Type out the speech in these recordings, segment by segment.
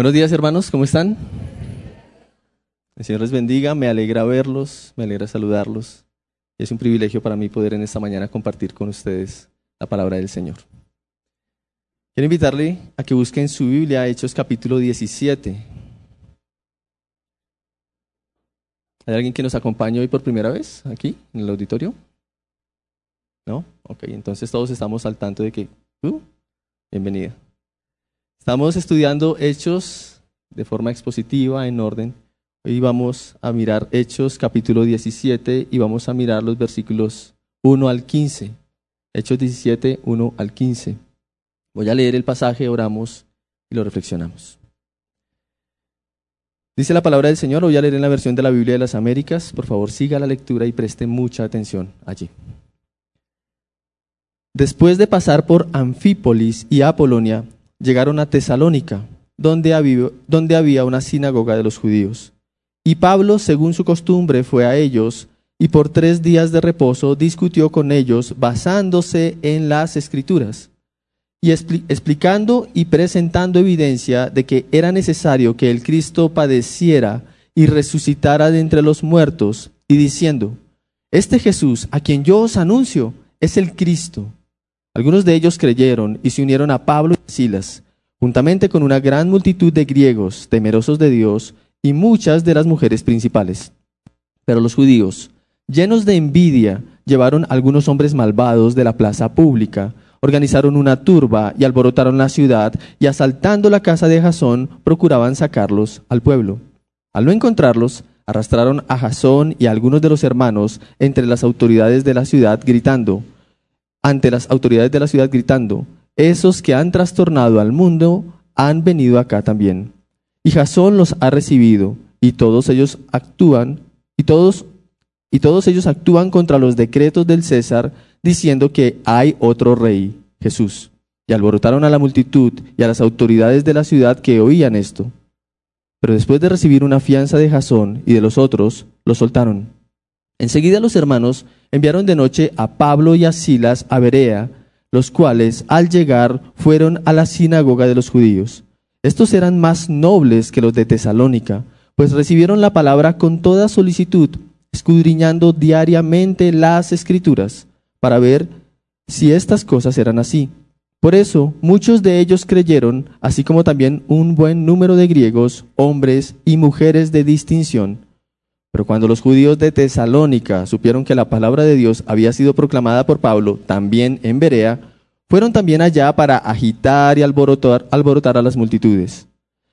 Buenos días hermanos, ¿cómo están? El Señor les bendiga, me alegra verlos, me alegra saludarlos. Es un privilegio para mí poder en esta mañana compartir con ustedes la palabra del Señor. Quiero invitarle a que busquen su Biblia, Hechos capítulo 17. ¿Hay alguien que nos acompañe hoy por primera vez aquí en el auditorio? ¿No? Ok, entonces todos estamos al tanto de que... Uh, bienvenida. Estamos estudiando Hechos de forma expositiva, en orden. Hoy vamos a mirar Hechos capítulo 17 y vamos a mirar los versículos 1 al 15. Hechos 17, 1 al 15. Voy a leer el pasaje, oramos y lo reflexionamos. Dice la palabra del Señor, voy a leer en la versión de la Biblia de las Américas. Por favor, siga la lectura y preste mucha atención allí. Después de pasar por Anfípolis y Apolonia, llegaron a Tesalónica, donde había, una sinagoga de los judíos. Y Pablo, según su costumbre, fue a ellos y por tres días de reposo discutió con ellos basándose en las escrituras y explicando y presentando evidencia de que era necesario que el Cristo padeciera y resucitara de entre los muertos, y diciendo, Este Jesús, a quien yo os anuncio, es el Cristo. Algunos de ellos creyeron y se unieron a Pablo y Silas, juntamente con una gran multitud de griegos temerosos de Dios y muchas de las mujeres principales. Pero los judíos, llenos de envidia, llevaron algunos hombres malvados de la plaza pública, organizaron una turba y alborotaron la ciudad y asaltando la casa de Jasón procuraban sacarlos al pueblo. Al no encontrarlos, arrastraron a Jasón y a algunos de los hermanos entre las autoridades de la ciudad gritando, ante las autoridades de la ciudad gritando, esos que han trastornado al mundo han venido acá también. Y Jasón los ha recibido, y todos ellos actúan, y todos, y todos ellos actúan contra los decretos del César, diciendo que hay otro rey, Jesús. Y alborotaron a la multitud y a las autoridades de la ciudad que oían esto. Pero después de recibir una fianza de Jasón y de los otros, los soltaron. Enseguida los hermanos enviaron de noche a Pablo y a Silas a Berea, los cuales al llegar fueron a la sinagoga de los judíos. Estos eran más nobles que los de Tesalónica, pues recibieron la palabra con toda solicitud, escudriñando diariamente las escrituras, para ver si estas cosas eran así. Por eso muchos de ellos creyeron, así como también un buen número de griegos, hombres y mujeres de distinción. Pero cuando los judíos de Tesalónica supieron que la palabra de Dios había sido proclamada por Pablo también en Berea, fueron también allá para agitar y alborotar, alborotar a las multitudes.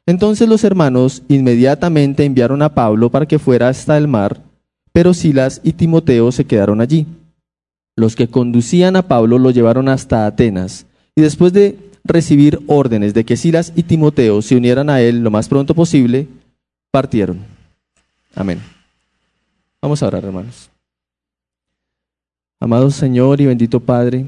Entonces los hermanos inmediatamente enviaron a Pablo para que fuera hasta el mar, pero Silas y Timoteo se quedaron allí. Los que conducían a Pablo lo llevaron hasta Atenas, y después de recibir órdenes de que Silas y Timoteo se unieran a él lo más pronto posible, partieron. Amén. Vamos a orar, hermanos. Amado Señor y bendito Padre,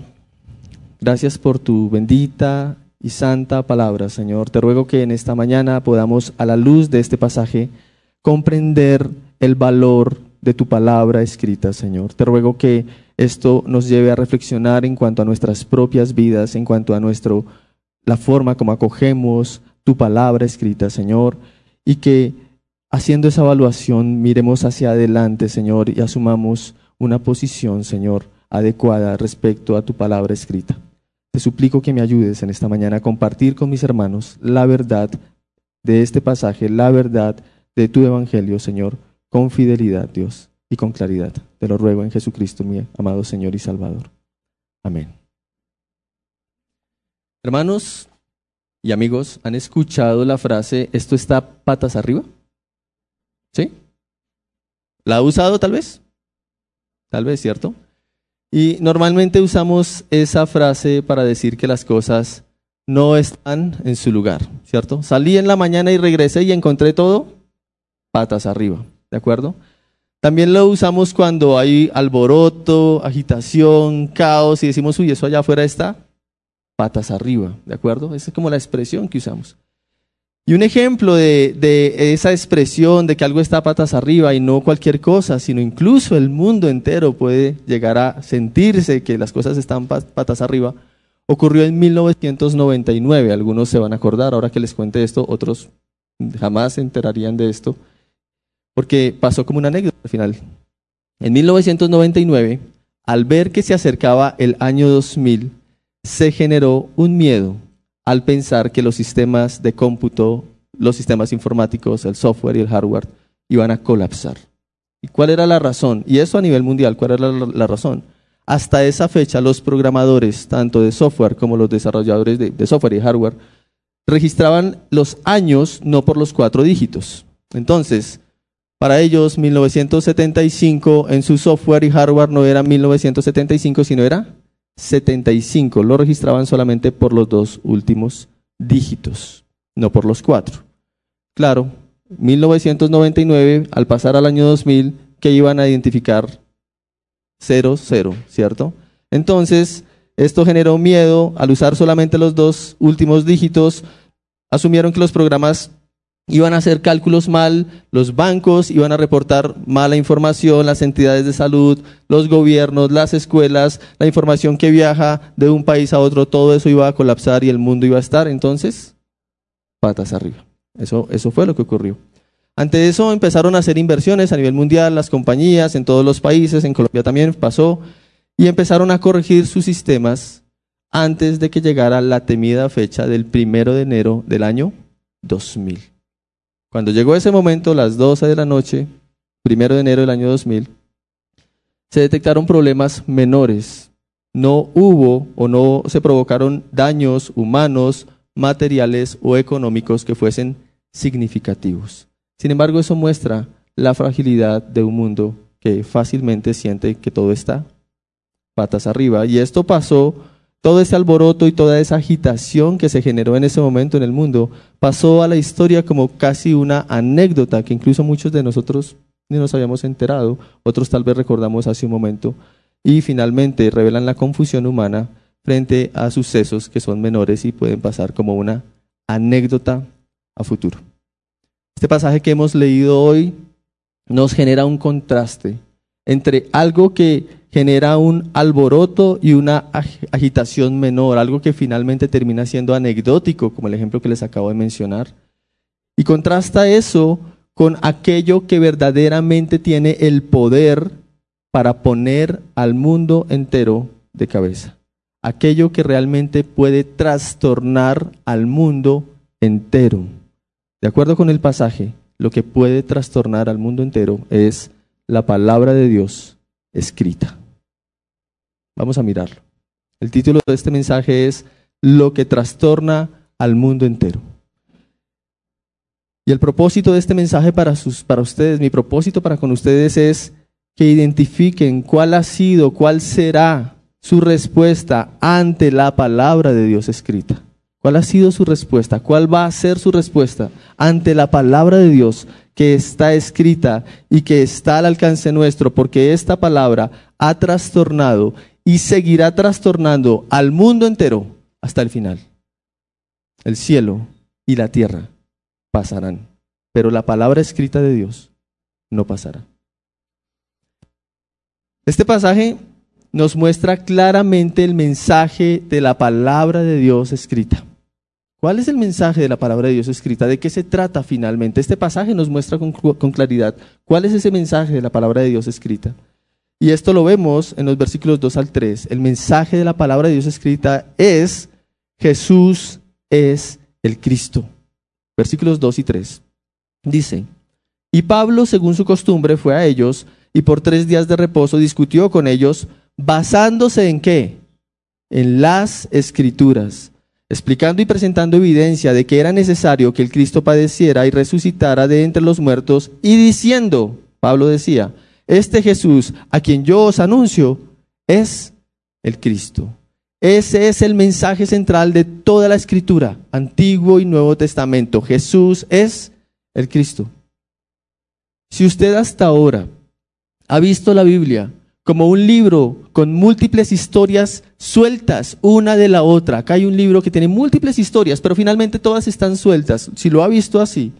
gracias por tu bendita y santa palabra, Señor. Te ruego que en esta mañana podamos, a la luz de este pasaje, comprender el valor de tu palabra escrita, Señor. Te ruego que esto nos lleve a reflexionar en cuanto a nuestras propias vidas, en cuanto a nuestro la forma como acogemos tu palabra escrita, Señor, y que haciendo esa evaluación, miremos hacia adelante, Señor, y asumamos una posición, Señor, adecuada respecto a tu palabra escrita. Te suplico que me ayudes en esta mañana a compartir con mis hermanos la verdad de este pasaje, la verdad de tu evangelio, Señor, con fidelidad, Dios, y con claridad. Te lo ruego en Jesucristo, mi amado Señor y Salvador. Amén. Hermanos y amigos, ¿han escuchado la frase, esto está patas arriba? ¿Sí? ¿La ha usado tal vez? Tal vez, ¿cierto? Y normalmente usamos esa frase para decir que las cosas no están en su lugar, ¿cierto? Salí en la mañana y regresé y encontré todo patas arriba, ¿de acuerdo? También lo usamos cuando hay alboroto, agitación, caos y decimos, uy, eso allá afuera está patas arriba, ¿de acuerdo? Esa es como la expresión que usamos. Y un ejemplo de, esa expresión de que algo está patas arriba y no cualquier cosa, sino incluso el mundo entero puede llegar a sentirse que las cosas están patas arriba, ocurrió en 1999. Algunos se van a acordar, ahora que les cuente esto, otros jamás se enterarían de esto, porque pasó como una anécdota al final. En 1999, al ver que se acercaba el año 2000, se generó un miedo al pensar que los sistemas de cómputo, los sistemas informáticos, el software y el hardware iban a colapsar. ¿Y cuál era la razón? Y eso a nivel mundial, ¿cuál era la, razón? Hasta esa fecha los programadores, tanto de software como los desarrolladores de, de software y hardware, registraban los años no por los cuatro dígitos. Entonces, para ellos 1975 en su software y hardware no era 1975, sino era 75. Lo registraban solamente por los dos últimos dígitos, no por los cuatro. Claro, 1999, al pasar al año 2000, que iban a identificar 00, ¿cierto? Entonces, esto generó miedo al usar solamente los dos últimos dígitos. Asumieron que los programas iban a hacer cálculos mal, los bancos iban a reportar mala información, las entidades de salud, los gobiernos, las escuelas, la información que viaja de un país a otro, todo eso iba a colapsar y el mundo iba a estar entonces patas arriba. Eso, eso fue lo que ocurrió. Ante eso empezaron a hacer inversiones a nivel mundial, las compañías en todos los países, en Colombia también pasó, y empezaron a corregir sus sistemas antes de que llegara la temida fecha del primero de enero del año 2000. Cuando llegó ese momento, las 12 de la noche, primero de enero del año 2000, se detectaron problemas menores. No hubo o no se provocaron daños humanos, materiales o económicos que fuesen significativos. Sin embargo, eso muestra la fragilidad de un mundo que fácilmente siente que todo está patas arriba. Y esto pasó todo ese alboroto y toda esa agitación que se generó en ese momento en el mundo pasó a la historia como casi una anécdota que incluso muchos de nosotros ni nos habíamos enterado, otros tal vez recordamos hace un momento, y finalmente revelan la confusión humana frente a sucesos que son menores y pueden pasar como una anécdota a futuro. Este pasaje que hemos leído hoy nos genera un contraste entre algo que genera un alboroto y una agitación menor, algo que finalmente termina siendo anecdótico, como el ejemplo que les acabo de mencionar. Y contrasta eso con aquello que verdaderamente tiene el poder para poner al mundo entero de cabeza. Aquello que realmente puede trastornar al mundo entero. De acuerdo con el pasaje, lo que puede trastornar al mundo entero es la palabra de Dios escrita. Vamos a mirarlo. El título de este mensaje es Lo que trastorna al mundo entero. Y el propósito de este mensaje para, sus, para ustedes, mi propósito para con ustedes es que identifiquen cuál ha sido, cuál será su respuesta ante la palabra de Dios escrita. ¿Cuál ha sido su respuesta? ¿Cuál va a ser su respuesta ante la palabra de Dios que está escrita y que está al alcance nuestro? Porque esta palabra ha trastornado y seguirá trastornando al mundo entero hasta el final. El cielo y la tierra pasarán, pero la palabra escrita de Dios no pasará. Este pasaje nos muestra claramente el mensaje de la palabra de Dios escrita. ¿Cuál es el mensaje de la palabra de Dios escrita? ¿De qué se trata finalmente? Este pasaje nos muestra con, claridad cuál es ese mensaje de la palabra de Dios escrita. Y esto lo vemos en los versículos 2 al 3. El mensaje de la palabra de Dios escrita es Jesús es el Cristo. Versículos 2 y 3. Dice, y Pablo, según su costumbre, fue a ellos y por tres días de reposo discutió con ellos, basándose en qué? En las escrituras, explicando y presentando evidencia de que era necesario que el Cristo padeciera y resucitara de entre los muertos, y diciendo, Pablo decía, este Jesús a quien yo os anuncio es el Cristo. Ese es el mensaje central de toda la escritura, Antiguo y Nuevo Testamento. Jesús es el Cristo. Si usted hasta ahora ha visto la Biblia como un libro con múltiples historias sueltas una de la otra, acá hay un libro que tiene múltiples historias, pero finalmente todas están sueltas, si lo ha visto así,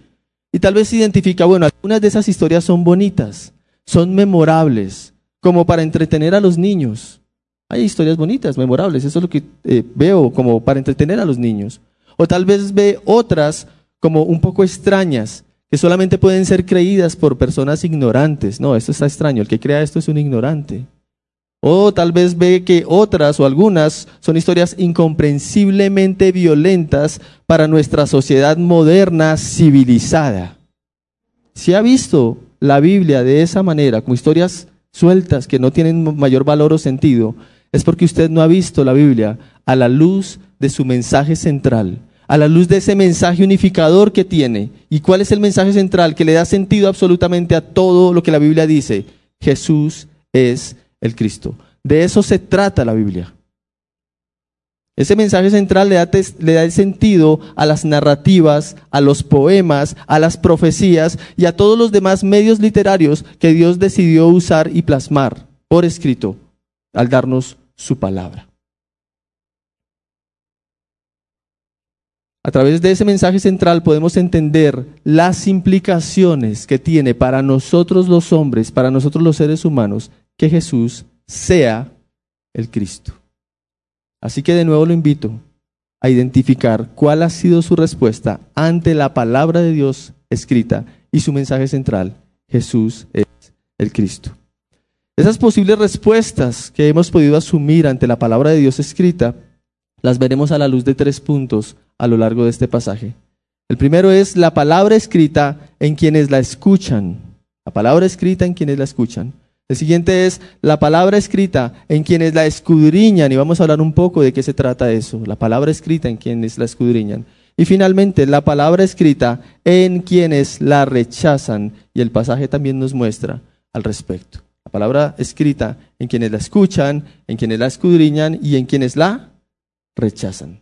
y tal vez se identifica, bueno, algunas de esas historias son bonitas, son memorables, como para entretener a los niños. Hay historias bonitas, memorables, eso es lo que eh, veo como para entretener a los niños. O tal vez ve otras como un poco extrañas, que solamente pueden ser creídas por personas ignorantes. No, esto está extraño, el que crea esto es un ignorante. O tal vez ve que otras o algunas son historias incomprensiblemente violentas para nuestra sociedad moderna civilizada. Si ha visto la Biblia de esa manera, como historias sueltas que no tienen mayor valor o sentido, es porque usted no ha visto la Biblia a la luz de su mensaje central, a la luz de ese mensaje unificador que tiene. ¿Y cuál es el mensaje central que le da sentido absolutamente a todo lo que la Biblia dice? Jesús es el Cristo. De eso se trata la Biblia. Ese mensaje central le da, le da, el sentido a las narrativas, a los poemas, a las profecías y a todos los demás medios literarios que Dios decidió usar y plasmar por escrito al darnos su palabra. A través de ese mensaje central podemos entender las implicaciones que tiene para nosotros los hombres, para nosotros los seres humanos, que Jesús sea el Cristo. Así que de nuevo lo invito a identificar cuál ha sido su respuesta ante la palabra de Dios escrita y su mensaje central, Jesús es el Cristo. Esas posibles respuestas que hemos podido asumir ante la palabra de Dios escrita, las veremos a la luz de tres puntos a lo largo de este pasaje. El primero es la palabra escrita en quienes la escuchan. La palabra escrita en quienes la escuchan. El siguiente es la palabra escrita en quienes la escudriñan y vamos a hablar un poco de qué se trata eso, la palabra escrita en quienes la escudriñan. Y finalmente, la palabra escrita en quienes la rechazan y el pasaje también nos muestra al respecto. La palabra escrita en quienes la escuchan, en quienes la escudriñan y en quienes la rechazan.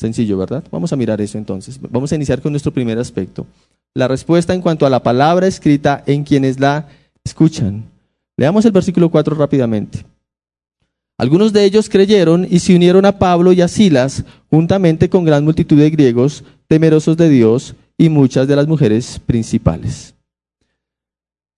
Sencillo, ¿verdad? Vamos a mirar eso entonces. Vamos a iniciar con nuestro primer aspecto. La respuesta en cuanto a la palabra escrita en quienes la escuchan. Leamos el versículo 4 rápidamente. Algunos de ellos creyeron y se unieron a Pablo y a Silas, juntamente con gran multitud de griegos, temerosos de Dios, y muchas de las mujeres principales.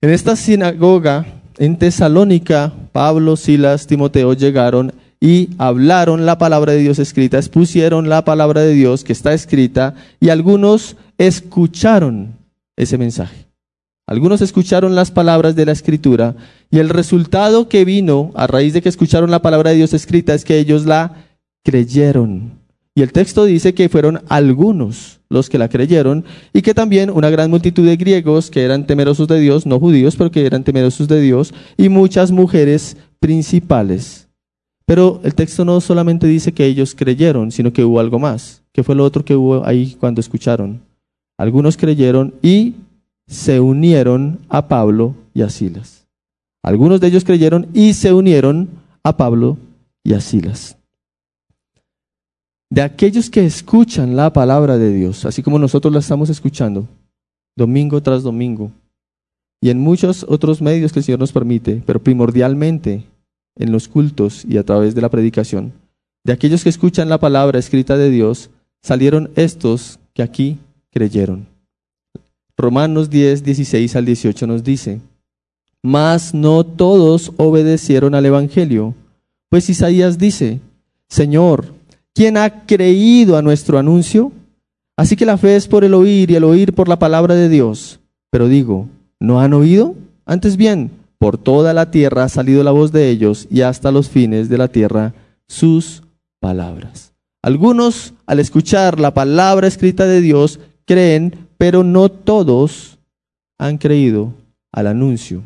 En esta sinagoga en Tesalónica, Pablo, Silas, Timoteo llegaron y hablaron la palabra de Dios escrita, expusieron la palabra de Dios que está escrita, y algunos escucharon ese mensaje. Algunos escucharon las palabras de la escritura y el resultado que vino a raíz de que escucharon la palabra de Dios escrita es que ellos la creyeron. Y el texto dice que fueron algunos los que la creyeron y que también una gran multitud de griegos que eran temerosos de Dios, no judíos, pero que eran temerosos de Dios, y muchas mujeres principales. Pero el texto no solamente dice que ellos creyeron, sino que hubo algo más. ¿Qué fue lo otro que hubo ahí cuando escucharon? Algunos creyeron y se unieron a Pablo y a Silas. Algunos de ellos creyeron y se unieron a Pablo y a Silas. De aquellos que escuchan la palabra de Dios, así como nosotros la estamos escuchando, domingo tras domingo, y en muchos otros medios que el Señor nos permite, pero primordialmente en los cultos y a través de la predicación, de aquellos que escuchan la palabra escrita de Dios, salieron estos que aquí creyeron. Romanos 10, 16 al 18 nos dice, Mas no todos obedecieron al Evangelio, pues Isaías dice, Señor, ¿quién ha creído a nuestro anuncio? Así que la fe es por el oír y el oír por la palabra de Dios. Pero digo, ¿no han oído? Antes bien, por toda la tierra ha salido la voz de ellos y hasta los fines de la tierra sus palabras. Algunos, al escuchar la palabra escrita de Dios, creen, pero no todos han creído al anuncio.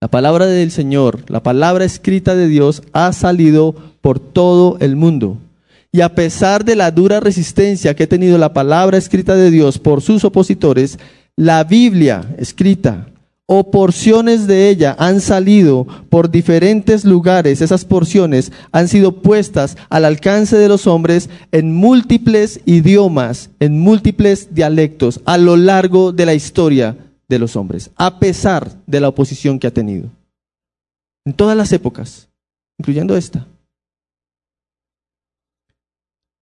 La palabra del Señor, la palabra escrita de Dios ha salido por todo el mundo. Y a pesar de la dura resistencia que ha tenido la palabra escrita de Dios por sus opositores, la Biblia escrita o porciones de ella han salido por diferentes lugares, esas porciones han sido puestas al alcance de los hombres en múltiples idiomas, en múltiples dialectos, a lo largo de la historia de los hombres, a pesar de la oposición que ha tenido. En todas las épocas, incluyendo esta.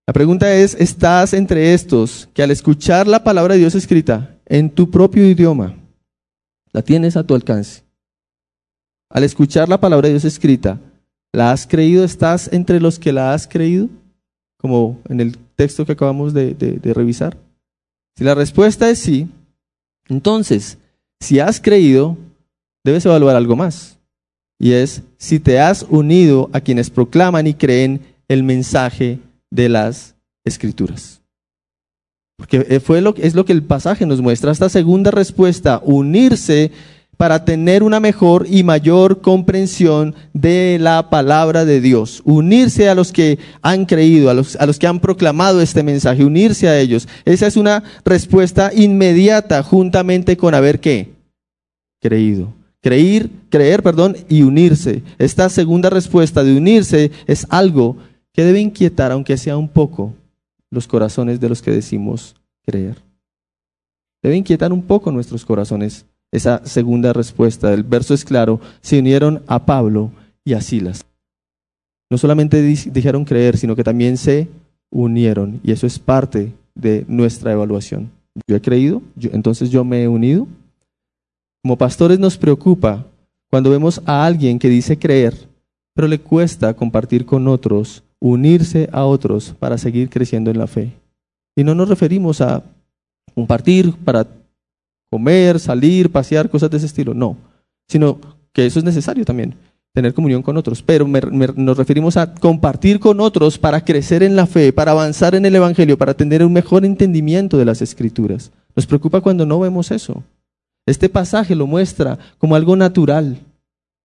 La pregunta es, ¿estás entre estos que al escuchar la palabra de Dios escrita en tu propio idioma, la tienes a tu alcance. Al escuchar la palabra de Dios escrita, ¿la has creído? ¿Estás entre los que la has creído? Como en el texto que acabamos de, revisar. Si la respuesta es sí, entonces, si has creído, debes evaluar algo más. Y es si te has unido a quienes proclaman y creen el mensaje de las escrituras. Porque fue lo, es lo que el pasaje nos muestra. Esta segunda respuesta, unirse para tener una mejor y mayor comprensión de la palabra de Dios. Unirse a los que han creído, a los, a los que han proclamado este mensaje, unirse a ellos. Esa es una respuesta inmediata juntamente con haber qué? Creído. Creer, creer, perdón, y unirse. Esta segunda respuesta de unirse es algo que debe inquietar, aunque sea un poco, los corazones de los que decimos creer. Debe inquietar un poco nuestros corazones esa segunda respuesta. El verso es claro, se unieron a Pablo y a Silas. No solamente dijeron creer, sino que también se unieron. Y eso es parte de nuestra evaluación. Yo he creído, entonces yo me he unido. Como pastores nos preocupa cuando vemos a alguien que dice creer, pero le cuesta compartir con otros, unirse a otros para seguir creciendo en la fe. Y no nos referimos a compartir para comer, salir, pasear, cosas de ese estilo. No, sino que eso es necesario también, tener comunión con otros. Pero nos referimos a compartir con otros para crecer en la fe, para avanzar en el Evangelio, para tener un mejor entendimiento de las Escrituras. Nos preocupa cuando no vemos eso. Este pasaje lo muestra como algo natural.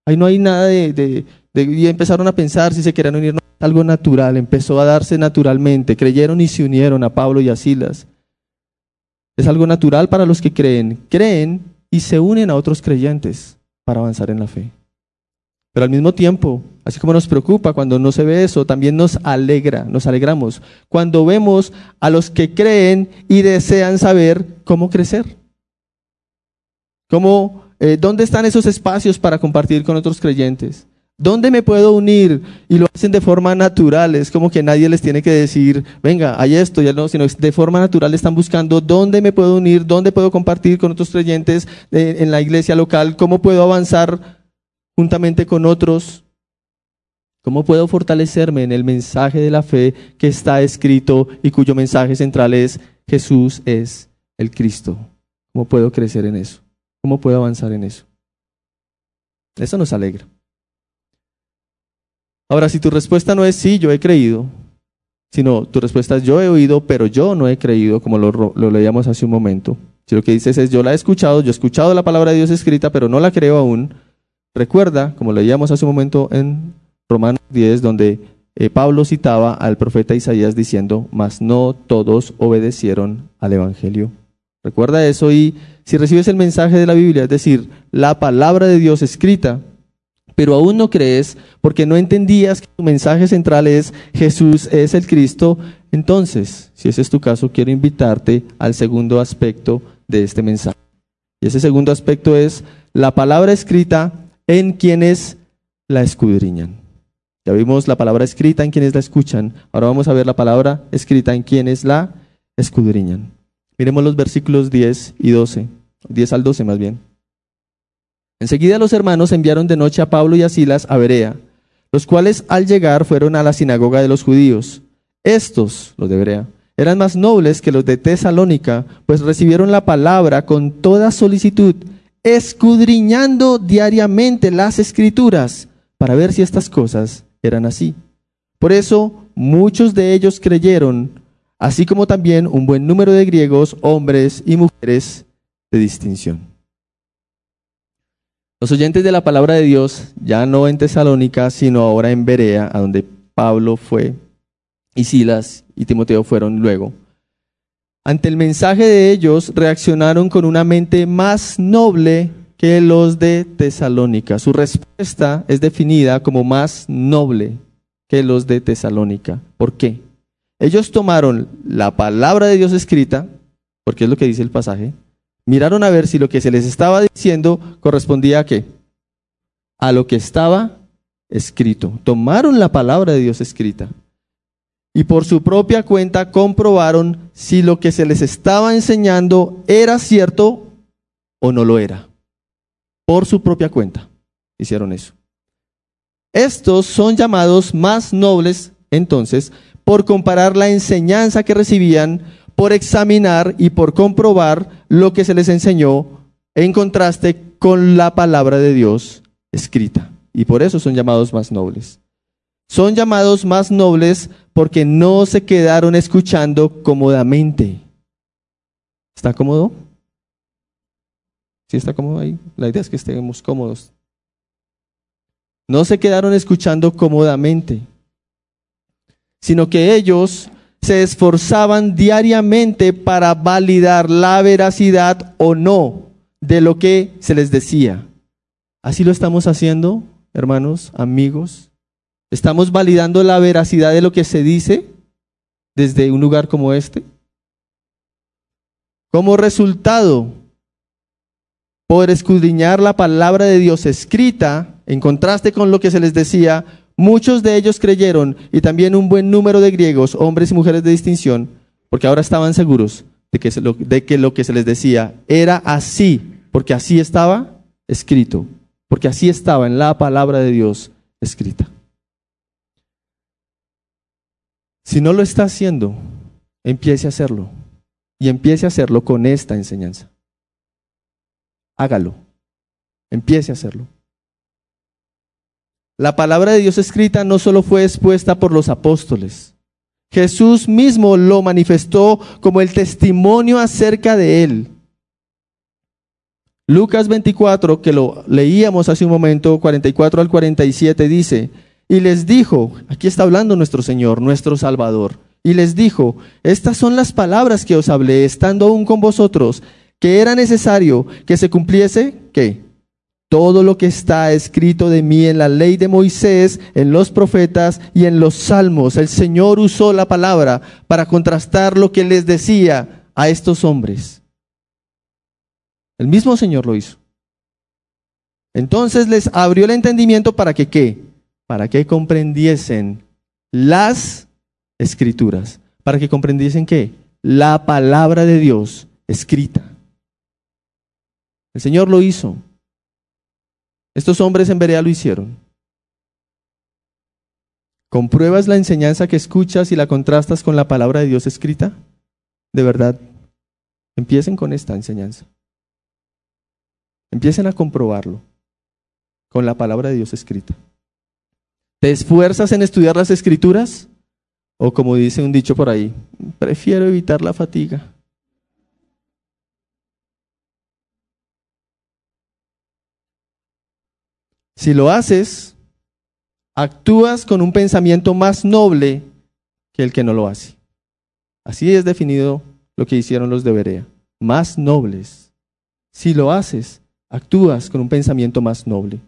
Ahí no hay nada de, y empezaron a pensar si se querían unir. Algo natural, empezó a darse naturalmente. Creyeron y se unieron a Pablo y a Silas. Es algo natural para los que creen. Creen y se unen a otros creyentes para avanzar en la fe. Pero al mismo tiempo, así como nos preocupa cuando no se ve eso, también nos alegra, nos alegramos cuando vemos a los que creen y desean saber cómo crecer. Cómo, eh, ¿Dónde están esos espacios para compartir con otros creyentes? ¿Dónde me puedo unir? Y lo hacen de forma natural, es como que nadie les tiene que decir, venga, hay esto, ya no, sino de forma natural están buscando dónde me puedo unir, dónde puedo compartir con otros creyentes eh, en la iglesia local, cómo puedo avanzar juntamente con otros, cómo puedo fortalecerme en el mensaje de la fe que está escrito y cuyo mensaje central es Jesús es el Cristo. ¿Cómo puedo crecer en eso? ¿Cómo puedo avanzar en eso? Eso nos alegra. Ahora, si tu respuesta no es sí, yo he creído, sino tu respuesta es yo he oído, pero yo no he creído, como lo, leíamos hace un momento. Si lo que dices es yo la he escuchado, yo he escuchado la palabra de Dios escrita, pero no la creo aún, recuerda, como leíamos hace un momento en Romanos 10, donde eh, Pablo citaba al profeta Isaías diciendo, mas no todos obedecieron al Evangelio. Recuerda eso y si recibes el mensaje de la Biblia, es decir, la palabra de Dios escrita, pero aún no crees porque no entendías que tu mensaje central es Jesús es el Cristo, entonces, si ese es tu caso, quiero invitarte al segundo aspecto de este mensaje. Y ese segundo aspecto es la palabra escrita en quienes la escudriñan. Ya vimos la palabra escrita en quienes la escuchan. Ahora vamos a ver la palabra escrita en quienes la escudriñan. Miremos los versículos 10 y 12, 10 al 12 más bien. Enseguida los hermanos enviaron de noche a Pablo y a Silas a Berea, los cuales al llegar fueron a la sinagoga de los judíos. Estos, los de Berea, eran más nobles que los de Tesalónica, pues recibieron la palabra con toda solicitud, escudriñando diariamente las escrituras para ver si estas cosas eran así. Por eso muchos de ellos creyeron, así como también un buen número de griegos, hombres y mujeres de distinción. Los oyentes de la palabra de Dios, ya no en Tesalónica, sino ahora en Berea, a donde Pablo fue, y Silas y Timoteo fueron luego, ante el mensaje de ellos reaccionaron con una mente más noble que los de Tesalónica. Su respuesta es definida como más noble que los de Tesalónica. ¿Por qué? Ellos tomaron la palabra de Dios escrita, porque es lo que dice el pasaje, miraron a ver si lo que se les estaba diciendo correspondía a qué? A lo que estaba escrito. Tomaron la palabra de Dios escrita y por su propia cuenta comprobaron si lo que se les estaba enseñando era cierto o no lo era. Por su propia cuenta hicieron eso. Estos son llamados más nobles, entonces, por comparar la enseñanza que recibían por examinar y por comprobar lo que se les enseñó en contraste con la palabra de Dios escrita. Y por eso son llamados más nobles. Son llamados más nobles porque no se quedaron escuchando cómodamente. ¿Está cómodo? ¿Sí está cómodo ahí? La idea es que estemos cómodos. No se quedaron escuchando cómodamente, sino que ellos se esforzaban diariamente para validar la veracidad o no de lo que se les decía. Así lo estamos haciendo, hermanos, amigos. Estamos validando la veracidad de lo que se dice desde un lugar como este. Como resultado, por escudriñar la palabra de Dios escrita, en contraste con lo que se les decía, muchos de ellos creyeron y también un buen número de griegos, hombres y mujeres de distinción, porque ahora estaban seguros de que, lo, de que lo que se les decía era así, porque así estaba escrito, porque así estaba en la palabra de Dios escrita. Si no lo está haciendo, empiece a hacerlo. Y empiece a hacerlo con esta enseñanza hágalo. Empiece a hacerlo. La palabra de Dios escrita no solo fue expuesta por los apóstoles. Jesús mismo lo manifestó como el testimonio acerca de él. Lucas 24, que lo leíamos hace un momento, 44 al 47, dice, y les dijo, aquí está hablando nuestro Señor, nuestro Salvador, y les dijo, estas son las palabras que os hablé, estando aún con vosotros, que era necesario que se cumpliese, ¿qué? Todo lo que está escrito de mí en la ley de Moisés, en los profetas y en los salmos. El Señor usó la palabra para contrastar lo que les decía a estos hombres. El mismo Señor lo hizo. Entonces les abrió el entendimiento para que qué? Para que comprendiesen las escrituras. Para que comprendiesen qué? La palabra de Dios escrita. El Señor lo hizo. Estos hombres en Berea lo hicieron. ¿Compruebas la enseñanza que escuchas y la contrastas con la palabra de Dios escrita? De verdad, empiecen con esta enseñanza. Empiecen a comprobarlo con la palabra de Dios escrita. ¿Te esfuerzas en estudiar las escrituras? O como dice un dicho por ahí, prefiero evitar la fatiga. Si lo haces, actúas con un pensamiento más noble que el que no lo hace. Así es definido lo que hicieron los de Berea. Más nobles. Si lo haces, actúas con un pensamiento más noble.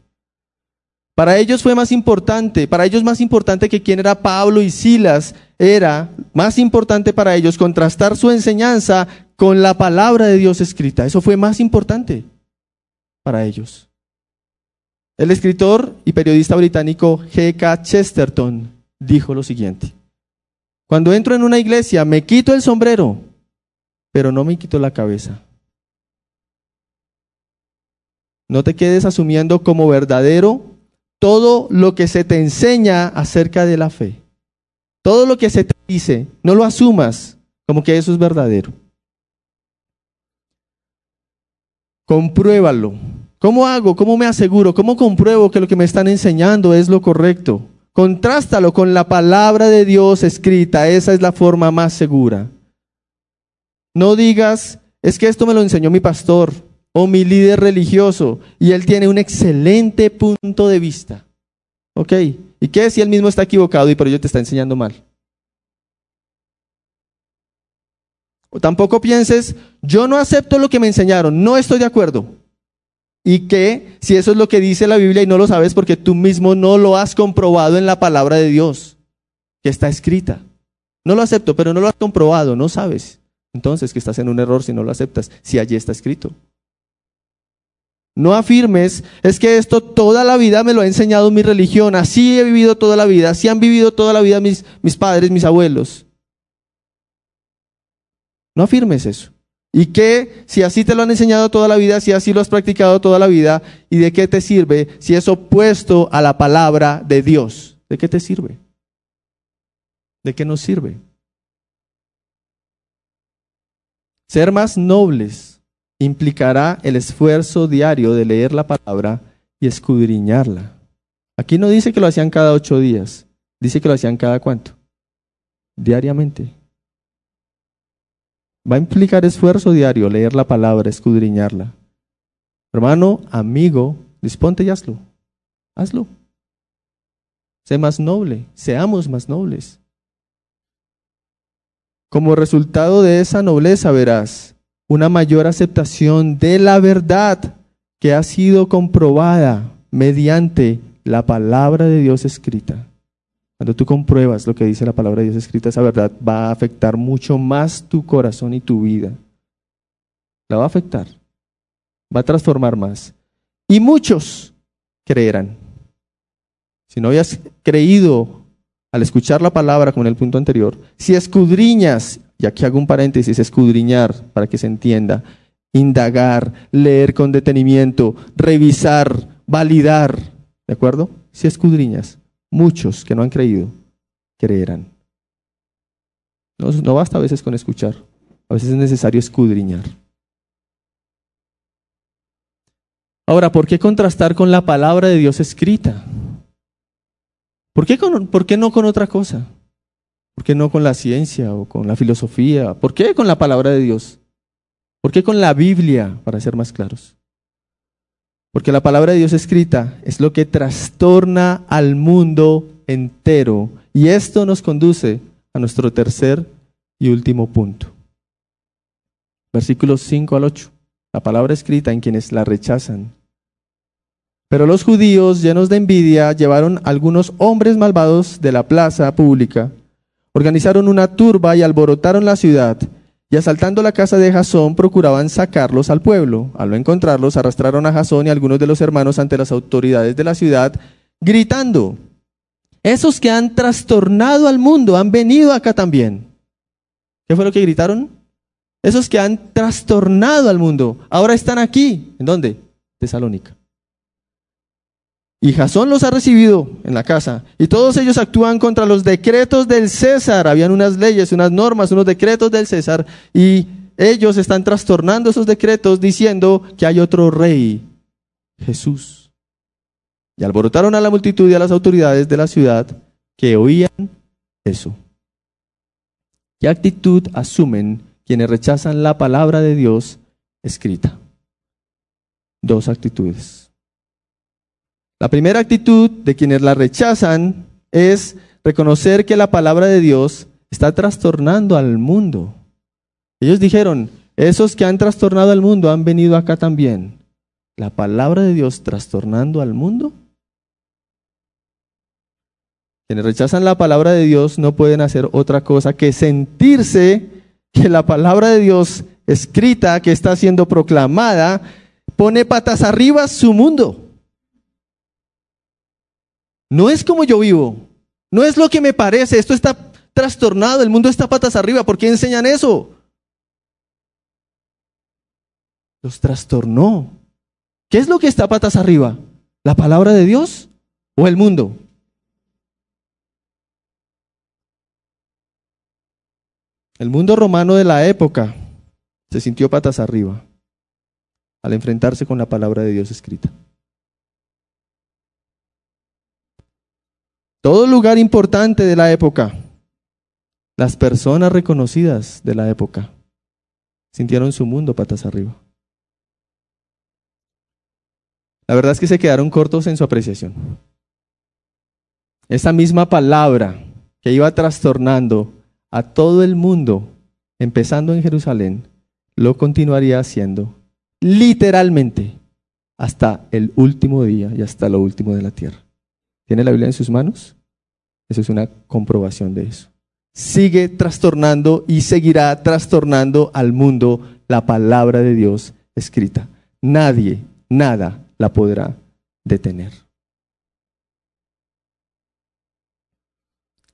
Para ellos fue más importante, para ellos más importante que quién era Pablo y Silas, era más importante para ellos contrastar su enseñanza con la palabra de Dios escrita. Eso fue más importante para ellos. El escritor y periodista británico G.K. Chesterton dijo lo siguiente. Cuando entro en una iglesia me quito el sombrero, pero no me quito la cabeza. No te quedes asumiendo como verdadero todo lo que se te enseña acerca de la fe. Todo lo que se te dice, no lo asumas como que eso es verdadero. Compruébalo ¿Cómo hago? ¿Cómo me aseguro? ¿Cómo compruebo que lo que me están enseñando es lo correcto? Contrástalo con la palabra de Dios escrita. Esa es la forma más segura. No digas, es que esto me lo enseñó mi pastor o mi líder religioso y él tiene un excelente punto de vista. ¿Ok? ¿Y qué si él mismo está equivocado y por ello te está enseñando mal? O tampoco pienses, yo no acepto lo que me enseñaron, no estoy de acuerdo. Y que si eso es lo que dice la Biblia y no lo sabes porque tú mismo no lo has comprobado en la palabra de Dios, que está escrita. No lo acepto, pero no lo has comprobado, no sabes. Entonces que estás en un error si no lo aceptas, si allí está escrito. No afirmes, es que esto toda la vida me lo ha enseñado mi religión, así he vivido toda la vida, así han vivido toda la vida mis, mis padres, mis abuelos. No afirmes eso. ¿Y qué si así te lo han enseñado toda la vida, si así lo has practicado toda la vida? ¿Y de qué te sirve si es opuesto a la palabra de Dios? ¿De qué te sirve? ¿De qué nos sirve? Ser más nobles implicará el esfuerzo diario de leer la palabra y escudriñarla. Aquí no dice que lo hacían cada ocho días, dice que lo hacían cada cuánto. Diariamente. Va a implicar esfuerzo diario leer la palabra, escudriñarla. Hermano, amigo, disponte y hazlo. Hazlo. Sé más noble, seamos más nobles. Como resultado de esa nobleza verás una mayor aceptación de la verdad que ha sido comprobada mediante la palabra de Dios escrita. Cuando tú compruebas lo que dice la palabra de Dios escrita, esa verdad va a afectar mucho más tu corazón y tu vida. La va a afectar. Va a transformar más. Y muchos creerán. Si no habías creído al escuchar la palabra, como en el punto anterior, si escudriñas, y aquí hago un paréntesis, escudriñar para que se entienda, indagar, leer con detenimiento, revisar, validar, ¿de acuerdo? Si escudriñas, muchos que no han creído, creerán. No, basta a veces con escuchar, a veces es necesario escudriñar. Ahora, ¿por qué contrastar con la palabra de Dios escrita? ¿Por qué, ¿Por qué no con otra cosa? ¿Por qué no con la ciencia o con la filosofía? ¿Por qué con la palabra de Dios? ¿Por qué con la Biblia, para ser más claros? Porque la palabra de Dios escrita es lo que trastorna al mundo entero. Y esto nos conduce a nuestro tercer y último punto. Versículos 5 al 8. La palabra escrita en quienes la rechazan pero los judíos, llenos de envidia, llevaron algunos hombres malvados de la plaza pública, organizaron una turba y alborotaron la ciudad, y asaltando la casa de Jasón procuraban sacarlos al pueblo. Al no encontrarlos, arrastraron a Jasón y algunos de los hermanos ante las autoridades de la ciudad, gritando, esos que han trastornado al mundo han venido acá también. ¿Qué fue lo que gritaron? Esos que han trastornado al mundo, ahora están aquí. ¿En dónde? Tesalónica. Y Jasón los ha recibido en la casa. Y todos ellos actúan contra los decretos del César. Habían unas leyes, unas normas, unos decretos del César. Y ellos están trastornando esos decretos diciendo que hay otro rey, Jesús. Y alborotaron a la multitud y a las autoridades de la ciudad que oían eso. ¿Qué actitud asumen quienes rechazan la palabra de Dios escrita? Dos actitudes. La primera actitud de quienes la rechazan es reconocer que la palabra de Dios está trastornando al mundo. Ellos dijeron, esos que han trastornado al mundo han venido acá también. ¿La palabra de Dios trastornando al mundo? Quienes rechazan la palabra de Dios no pueden hacer otra cosa que sentirse que la palabra de Dios escrita, que está siendo proclamada, pone patas arriba su mundo. No es como yo vivo. No es lo que me parece. Esto está trastornado. El mundo está patas arriba. ¿Por qué enseñan eso? Los trastornó. ¿Qué es lo que está patas arriba? ¿La palabra de Dios o el mundo? El mundo romano de la época se sintió patas arriba al enfrentarse con la palabra de Dios escrita. Todo lugar importante de la época, las personas reconocidas de la época, sintieron su mundo patas arriba. La verdad es que se quedaron cortos en su apreciación. Esa misma palabra que iba trastornando a todo el mundo, empezando en Jerusalén, lo continuaría haciendo literalmente hasta el último día y hasta lo último de la tierra. ¿Tiene la Biblia en sus manos? Eso es una comprobación de eso. Sigue trastornando y seguirá trastornando al mundo la palabra de Dios escrita. Nadie, nada la podrá detener.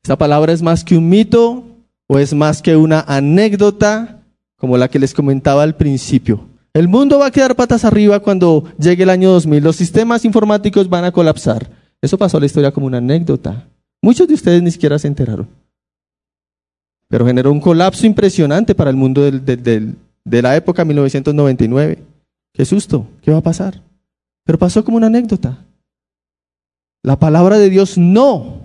Esta palabra es más que un mito o es más que una anécdota como la que les comentaba al principio. El mundo va a quedar patas arriba cuando llegue el año 2000. Los sistemas informáticos van a colapsar. Eso pasó a la historia como una anécdota. Muchos de ustedes ni siquiera se enteraron. Pero generó un colapso impresionante para el mundo de la época 1999. Qué susto, ¿qué va a pasar? Pero pasó como una anécdota. La palabra de Dios no,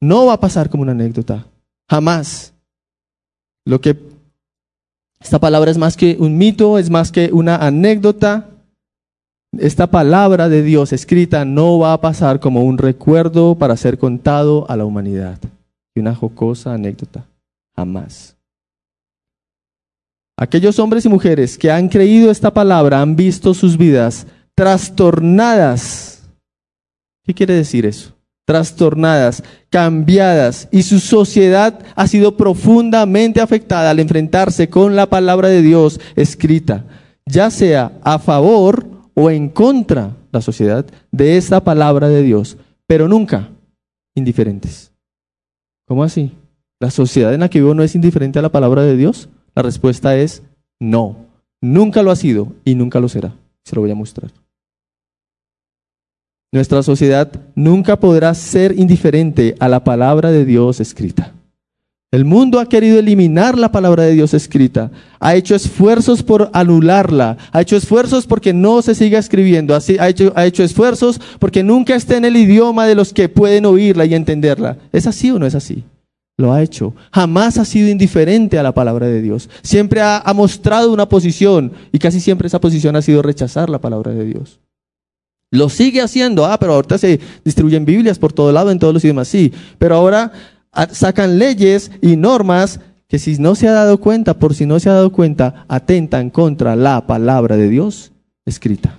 no va a pasar como una anécdota, jamás. Lo que esta palabra es más que un mito, es más que una anécdota. Esta palabra de Dios escrita no va a pasar como un recuerdo para ser contado a la humanidad. Y una jocosa anécdota. Jamás. Aquellos hombres y mujeres que han creído esta palabra han visto sus vidas trastornadas. ¿Qué quiere decir eso? Trastornadas, cambiadas y su sociedad ha sido profundamente afectada al enfrentarse con la palabra de Dios escrita, ya sea a favor o en contra la sociedad de esta palabra de Dios, pero nunca indiferentes. ¿Cómo así? ¿La sociedad en la que vivo no es indiferente a la palabra de Dios? La respuesta es no. Nunca lo ha sido y nunca lo será. Se lo voy a mostrar. Nuestra sociedad nunca podrá ser indiferente a la palabra de Dios escrita. El mundo ha querido eliminar la palabra de Dios escrita, ha hecho esfuerzos por anularla, ha hecho esfuerzos porque no se siga escribiendo, ha hecho, ha hecho esfuerzos porque nunca esté en el idioma de los que pueden oírla y entenderla. ¿Es así o no es así? Lo ha hecho. Jamás ha sido indiferente a la palabra de Dios. Siempre ha, ha mostrado una posición y casi siempre esa posición ha sido rechazar la palabra de Dios. Lo sigue haciendo, ah, pero ahorita se distribuyen Biblias por todo lado, en todos los idiomas, sí, pero ahora sacan leyes y normas que si no se ha dado cuenta, por si no se ha dado cuenta, atentan contra la palabra de Dios escrita.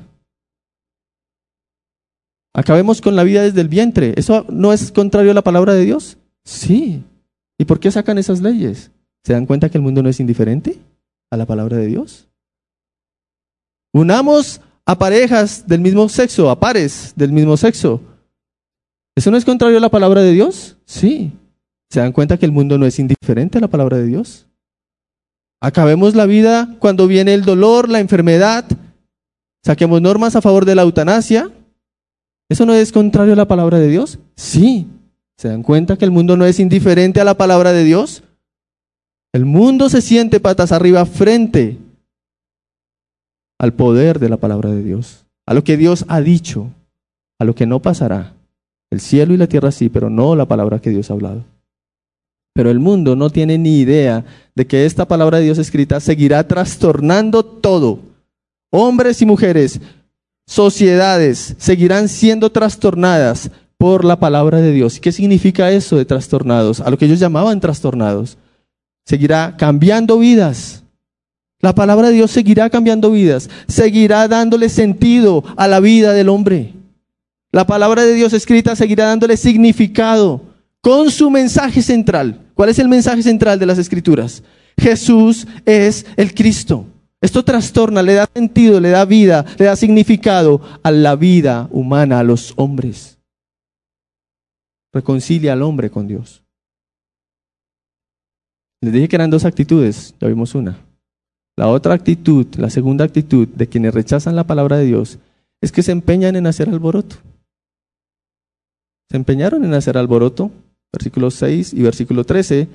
Acabemos con la vida desde el vientre. ¿Eso no es contrario a la palabra de Dios? Sí. ¿Y por qué sacan esas leyes? ¿Se dan cuenta que el mundo no es indiferente a la palabra de Dios? Unamos a parejas del mismo sexo, a pares del mismo sexo. ¿Eso no es contrario a la palabra de Dios? Sí. ¿Se dan cuenta que el mundo no es indiferente a la palabra de Dios? Acabemos la vida cuando viene el dolor, la enfermedad. Saquemos normas a favor de la eutanasia. ¿Eso no es contrario a la palabra de Dios? Sí. ¿Se dan cuenta que el mundo no es indiferente a la palabra de Dios? El mundo se siente patas arriba frente al poder de la palabra de Dios, a lo que Dios ha dicho, a lo que no pasará. El cielo y la tierra sí, pero no la palabra que Dios ha hablado. Pero el mundo no tiene ni idea de que esta palabra de Dios escrita seguirá trastornando todo. Hombres y mujeres, sociedades seguirán siendo trastornadas por la palabra de Dios. ¿Qué significa eso de trastornados? A lo que ellos llamaban trastornados. Seguirá cambiando vidas. La palabra de Dios seguirá cambiando vidas, seguirá dándole sentido a la vida del hombre. La palabra de Dios escrita seguirá dándole significado con su mensaje central. ¿Cuál es el mensaje central de las escrituras? Jesús es el Cristo. Esto trastorna, le da sentido, le da vida, le da significado a la vida humana, a los hombres. Reconcilia al hombre con Dios. Les dije que eran dos actitudes, ya vimos una. La otra actitud, la segunda actitud de quienes rechazan la palabra de Dios, es que se empeñan en hacer alboroto. Se empeñaron en hacer alboroto, versículo 6 y versículo 13.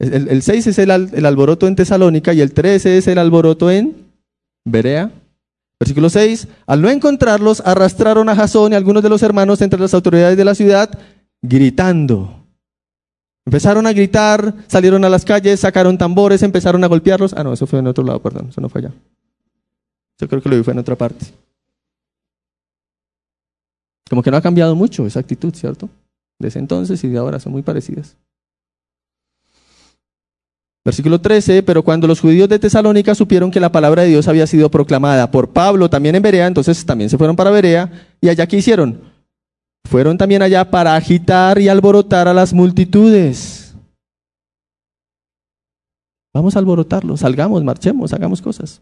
El, 6 es el, el, alboroto en Tesalónica y el 13 es el alboroto en Berea. Versículo 6, al no encontrarlos, arrastraron a Jasón y algunos de los hermanos entre las autoridades de la ciudad, gritando. Empezaron a gritar, salieron a las calles, sacaron tambores, empezaron a golpearlos. Ah, no, eso fue en otro lado, perdón, eso no fue allá. Yo creo que lo vi fue en otra parte. Como que no ha cambiado mucho esa actitud, ¿cierto? Desde entonces y de ahora son muy parecidas. Versículo 13, pero cuando los judíos de Tesalónica supieron que la palabra de Dios había sido proclamada por Pablo también en Berea, entonces también se fueron para Berea, y allá ¿qué hicieron? Fueron también allá para agitar y alborotar a las multitudes. Vamos a alborotarlos, salgamos, marchemos, hagamos cosas.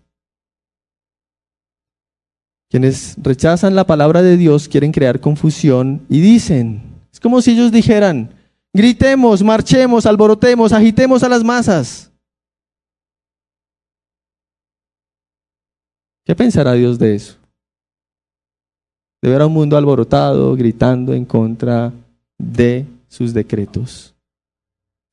Quienes rechazan la palabra de Dios quieren crear confusión y dicen, es como si ellos dijeran, gritemos, marchemos, alborotemos, agitemos a las masas. ¿Qué pensará Dios de eso? De ver a un mundo alborotado, gritando en contra de sus decretos.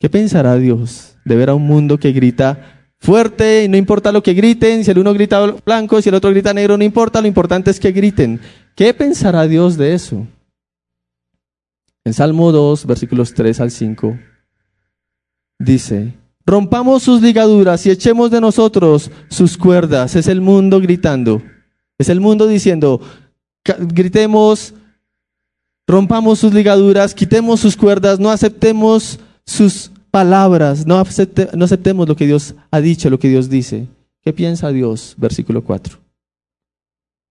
¿Qué pensará Dios de ver a un mundo que grita fuerte y no importa lo que griten, si el uno grita blanco, si el otro grita negro, no importa, lo importante es que griten. ¿Qué pensará Dios de eso? En Salmo 2, versículos 3 al 5, dice, rompamos sus ligaduras y echemos de nosotros sus cuerdas. Es el mundo gritando. Es el mundo diciendo, gritemos, rompamos sus ligaduras, quitemos sus cuerdas, no aceptemos sus palabras, no, no aceptemos lo que Dios ha dicho, lo que Dios dice. ¿Qué piensa Dios? Versículo 4.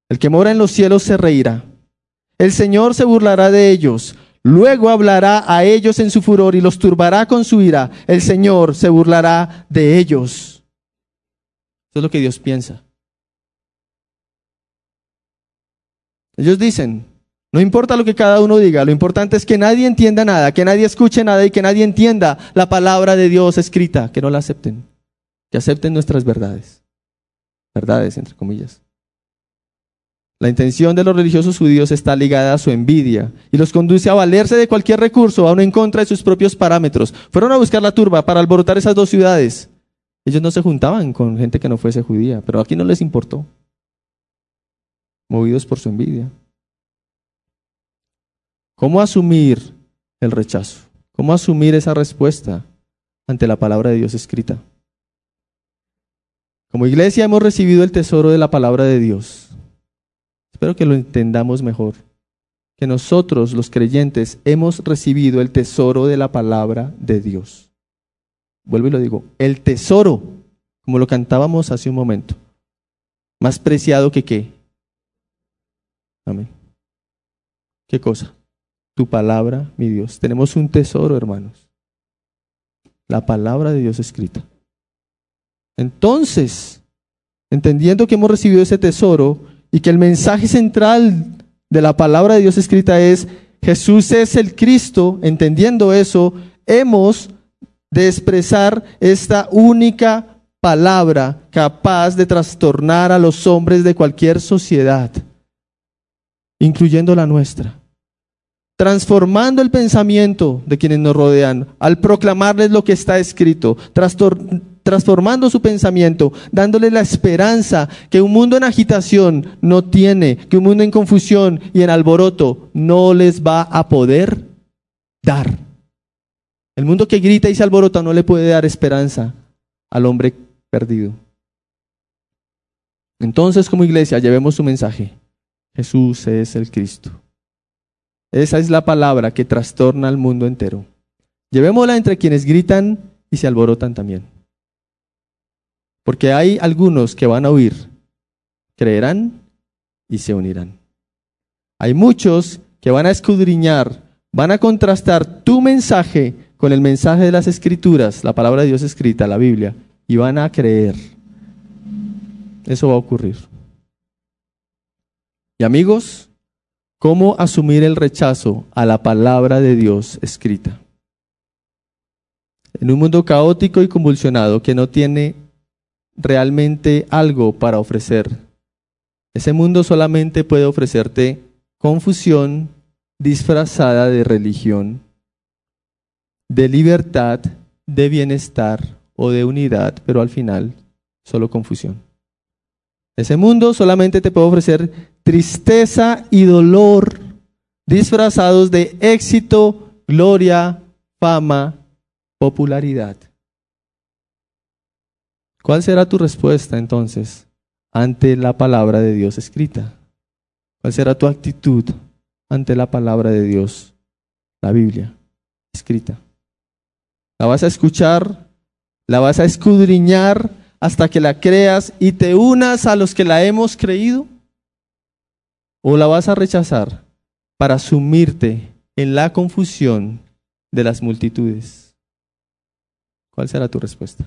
El que mora en los cielos se reirá. El Señor se burlará de ellos. Luego hablará a ellos en su furor y los turbará con su ira. El Señor se burlará de ellos. Eso es lo que Dios piensa. Ellos dicen, no importa lo que cada uno diga, lo importante es que nadie entienda nada, que nadie escuche nada y que nadie entienda la palabra de Dios escrita, que no la acepten, que acepten nuestras verdades. Verdades, entre comillas. La intención de los religiosos judíos está ligada a su envidia y los conduce a valerse de cualquier recurso, aun en contra de sus propios parámetros. Fueron a buscar la turba para alborotar esas dos ciudades. Ellos no se juntaban con gente que no fuese judía, pero aquí no les importó, movidos por su envidia. ¿Cómo asumir el rechazo? ¿Cómo asumir esa respuesta ante la palabra de Dios escrita? Como iglesia hemos recibido el tesoro de la palabra de Dios Espero que lo entendamos mejor. Que nosotros, los creyentes, hemos recibido el tesoro de la palabra de Dios. Vuelvo y lo digo, el tesoro, como lo cantábamos hace un momento. Más preciado que qué. Amén. ¿Qué cosa? Tu palabra, mi Dios. Tenemos un tesoro, hermanos. La palabra de Dios escrita. Entonces, entendiendo que hemos recibido ese tesoro, y que el mensaje central de la palabra de Dios escrita es Jesús es el Cristo, entendiendo eso, hemos de expresar esta única palabra capaz de trastornar a los hombres de cualquier sociedad, incluyendo la nuestra, transformando el pensamiento de quienes nos rodean al proclamarles lo que está escrito, transformando su pensamiento, dándole la esperanza que un mundo en agitación no tiene, que un mundo en confusión y en alboroto no les va a poder dar. El mundo que grita y se alborota no le puede dar esperanza al hombre perdido. Entonces, como iglesia, llevemos su mensaje. Jesús es el Cristo. Esa es la palabra que trastorna al mundo entero. Llevémosla entre quienes gritan y se alborotan también. Porque hay algunos que van a oír, creerán y se unirán. Hay muchos que van a escudriñar, van a contrastar tu mensaje con el mensaje de las escrituras, la palabra de Dios escrita, la Biblia, y van a creer. Eso va a ocurrir. Y amigos, ¿cómo asumir el rechazo a la palabra de Dios escrita? En un mundo caótico y convulsionado que no tiene realmente algo para ofrecer. Ese mundo solamente puede ofrecerte confusión disfrazada de religión, de libertad, de bienestar o de unidad, pero al final solo confusión. Ese mundo solamente te puede ofrecer tristeza y dolor disfrazados de éxito, gloria, fama, popularidad. ¿Cuál será tu respuesta entonces ante la palabra de Dios escrita? ¿Cuál será tu actitud ante la palabra de Dios, la Biblia escrita? ¿La vas a escuchar? ¿La vas a escudriñar hasta que la creas y te unas a los que la hemos creído? ¿O la vas a rechazar para sumirte en la confusión de las multitudes? ¿Cuál será tu respuesta?